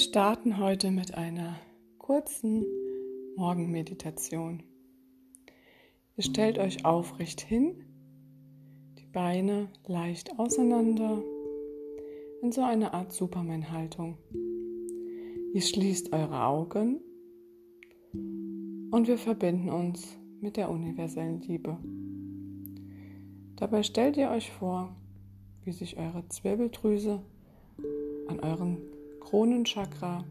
starten heute mit einer kurzen Morgenmeditation. Ihr stellt euch aufrecht hin, die Beine leicht auseinander in so eine Art Superman-Haltung. Ihr schließt eure Augen und wir verbinden uns mit der universellen Liebe. Dabei stellt ihr euch vor, wie sich eure Zwirbeldrüse an euren Kronenchakra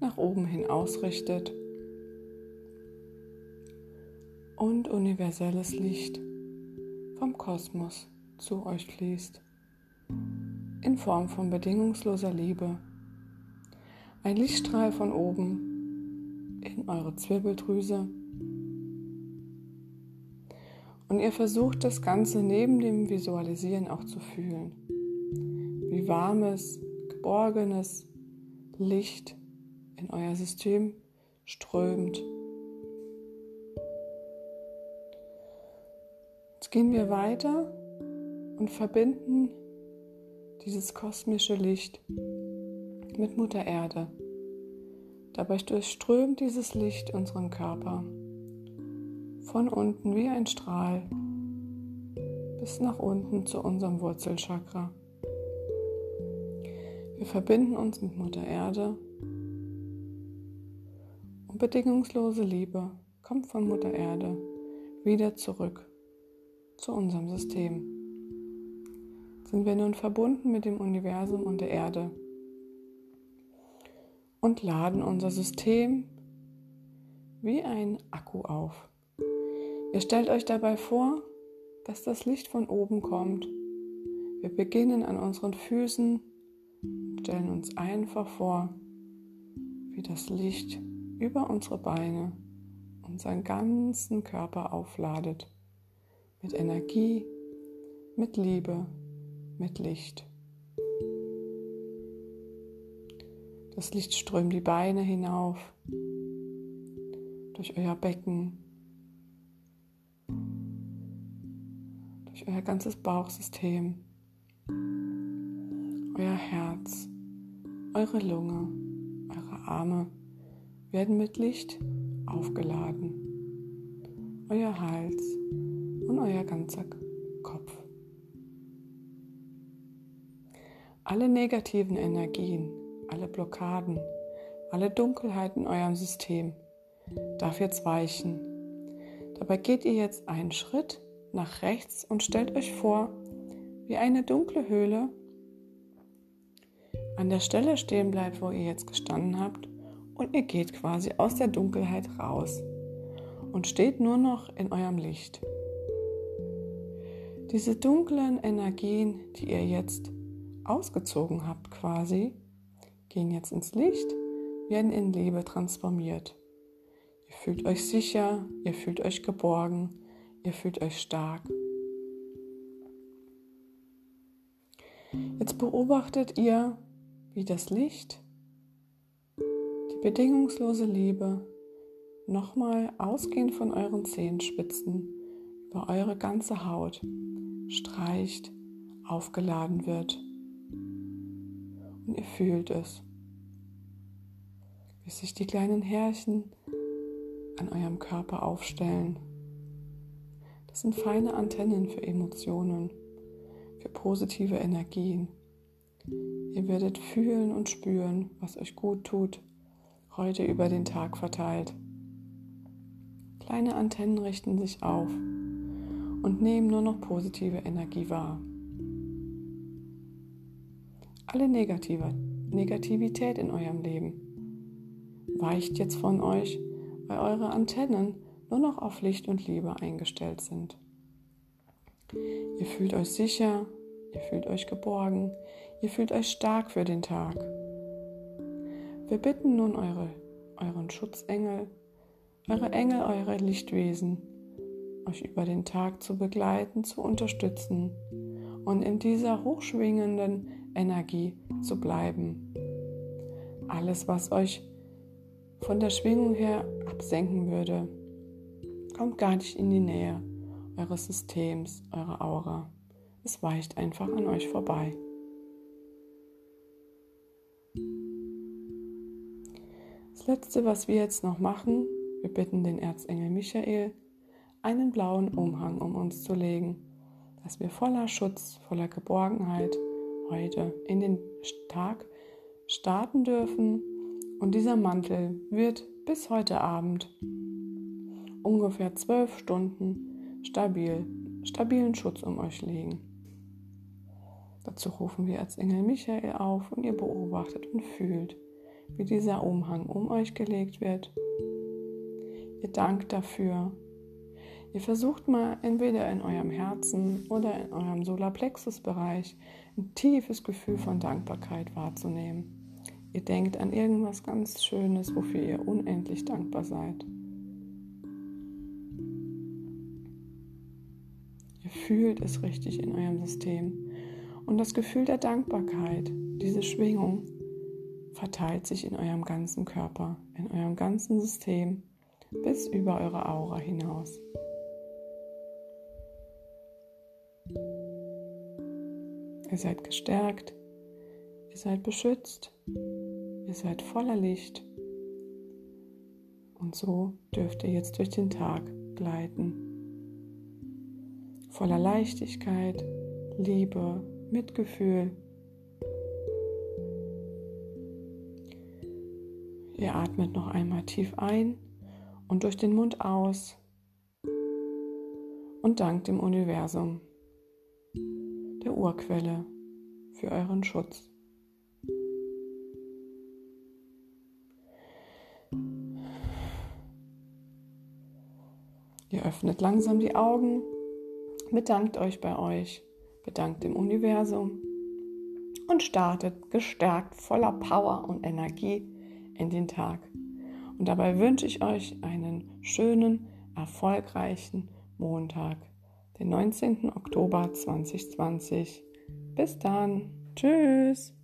nach oben hin ausrichtet und universelles Licht vom Kosmos zu euch fließt in Form von bedingungsloser Liebe. Ein Lichtstrahl von oben in eure Zwirbeldrüse. Und ihr versucht das Ganze neben dem Visualisieren auch zu fühlen. Wie warmes, geborgenes Licht in euer System strömt. Jetzt gehen wir weiter und verbinden dieses kosmische Licht mit Mutter Erde. Dabei durchströmt dieses Licht unseren Körper von unten wie ein Strahl bis nach unten zu unserem Wurzelchakra. Wir verbinden uns mit Mutter Erde und bedingungslose Liebe kommt von Mutter Erde wieder zurück zu unserem System. Sind wir nun verbunden mit dem Universum und der Erde und laden unser System wie ein Akku auf. Ihr stellt euch dabei vor, dass das Licht von oben kommt. Wir beginnen an unseren Füßen stellen uns einfach vor, wie das Licht über unsere Beine unseren ganzen Körper aufladet. Mit Energie, mit Liebe, mit Licht. Das Licht strömt die Beine hinauf, durch euer Becken, durch euer ganzes Bauchsystem euer Herz, eure Lunge, eure Arme werden mit Licht aufgeladen. Euer Hals und euer ganzer Kopf. Alle negativen Energien, alle Blockaden, alle Dunkelheit in eurem System darf jetzt weichen. Dabei geht ihr jetzt einen Schritt nach rechts und stellt euch vor, wie eine dunkle Höhle an der Stelle stehen bleibt, wo ihr jetzt gestanden habt und ihr geht quasi aus der Dunkelheit raus und steht nur noch in eurem Licht. Diese dunklen Energien, die ihr jetzt ausgezogen habt quasi, gehen jetzt ins Licht, werden in Liebe transformiert. Ihr fühlt euch sicher, ihr fühlt euch geborgen, ihr fühlt euch stark. Jetzt beobachtet ihr, wie das Licht, die bedingungslose Liebe nochmal ausgehend von euren Zehenspitzen über eure ganze Haut streicht, aufgeladen wird. Und ihr fühlt es, wie sich die kleinen Härchen an eurem Körper aufstellen. Das sind feine Antennen für Emotionen, für positive Energien. Ihr werdet fühlen und spüren, was euch gut tut, heute über den Tag verteilt. Kleine Antennen richten sich auf und nehmen nur noch positive Energie wahr. Alle negative Negativität in eurem Leben weicht jetzt von euch, weil eure Antennen nur noch auf Licht und Liebe eingestellt sind. Ihr fühlt euch sicher, ihr fühlt euch geborgen, Ihr fühlt euch stark für den Tag. Wir bitten nun eure, euren Schutzengel, eure Engel, eure Lichtwesen, euch über den Tag zu begleiten, zu unterstützen und in dieser hochschwingenden Energie zu bleiben. Alles, was euch von der Schwingung her absenken würde, kommt gar nicht in die Nähe eures Systems, eurer Aura. Es weicht einfach an euch vorbei. Letzte, was wir jetzt noch machen, wir bitten den Erzengel Michael, einen blauen Umhang um uns zu legen, dass wir voller Schutz, voller Geborgenheit heute in den Tag starten dürfen. Und dieser Mantel wird bis heute Abend ungefähr zwölf Stunden stabil, stabilen Schutz um euch legen. Dazu rufen wir als Engel Michael auf und ihr beobachtet und fühlt, wie dieser Umhang um euch gelegt wird. Ihr dankt dafür. Ihr versucht mal entweder in eurem Herzen oder in eurem Solarplexus-Bereich ein tiefes Gefühl von Dankbarkeit wahrzunehmen. Ihr denkt an irgendwas ganz Schönes, wofür ihr unendlich dankbar seid. Ihr fühlt es richtig in eurem System. Und das Gefühl der Dankbarkeit, diese Schwingung, verteilt sich in eurem ganzen Körper, in eurem ganzen System bis über eure Aura hinaus. Ihr seid gestärkt, ihr seid beschützt, ihr seid voller Licht. Und so dürft ihr jetzt durch den Tag gleiten. Voller Leichtigkeit, Liebe, Mitgefühl. Ihr atmet noch einmal tief ein und durch den Mund aus und dankt dem Universum, der Urquelle, für euren Schutz. Ihr öffnet langsam die Augen, bedankt euch bei euch, bedankt dem Universum und startet gestärkt voller Power und Energie in den Tag. Und dabei wünsche ich euch einen schönen, erfolgreichen Montag, den 19. Oktober 2020. Bis dann. Tschüss.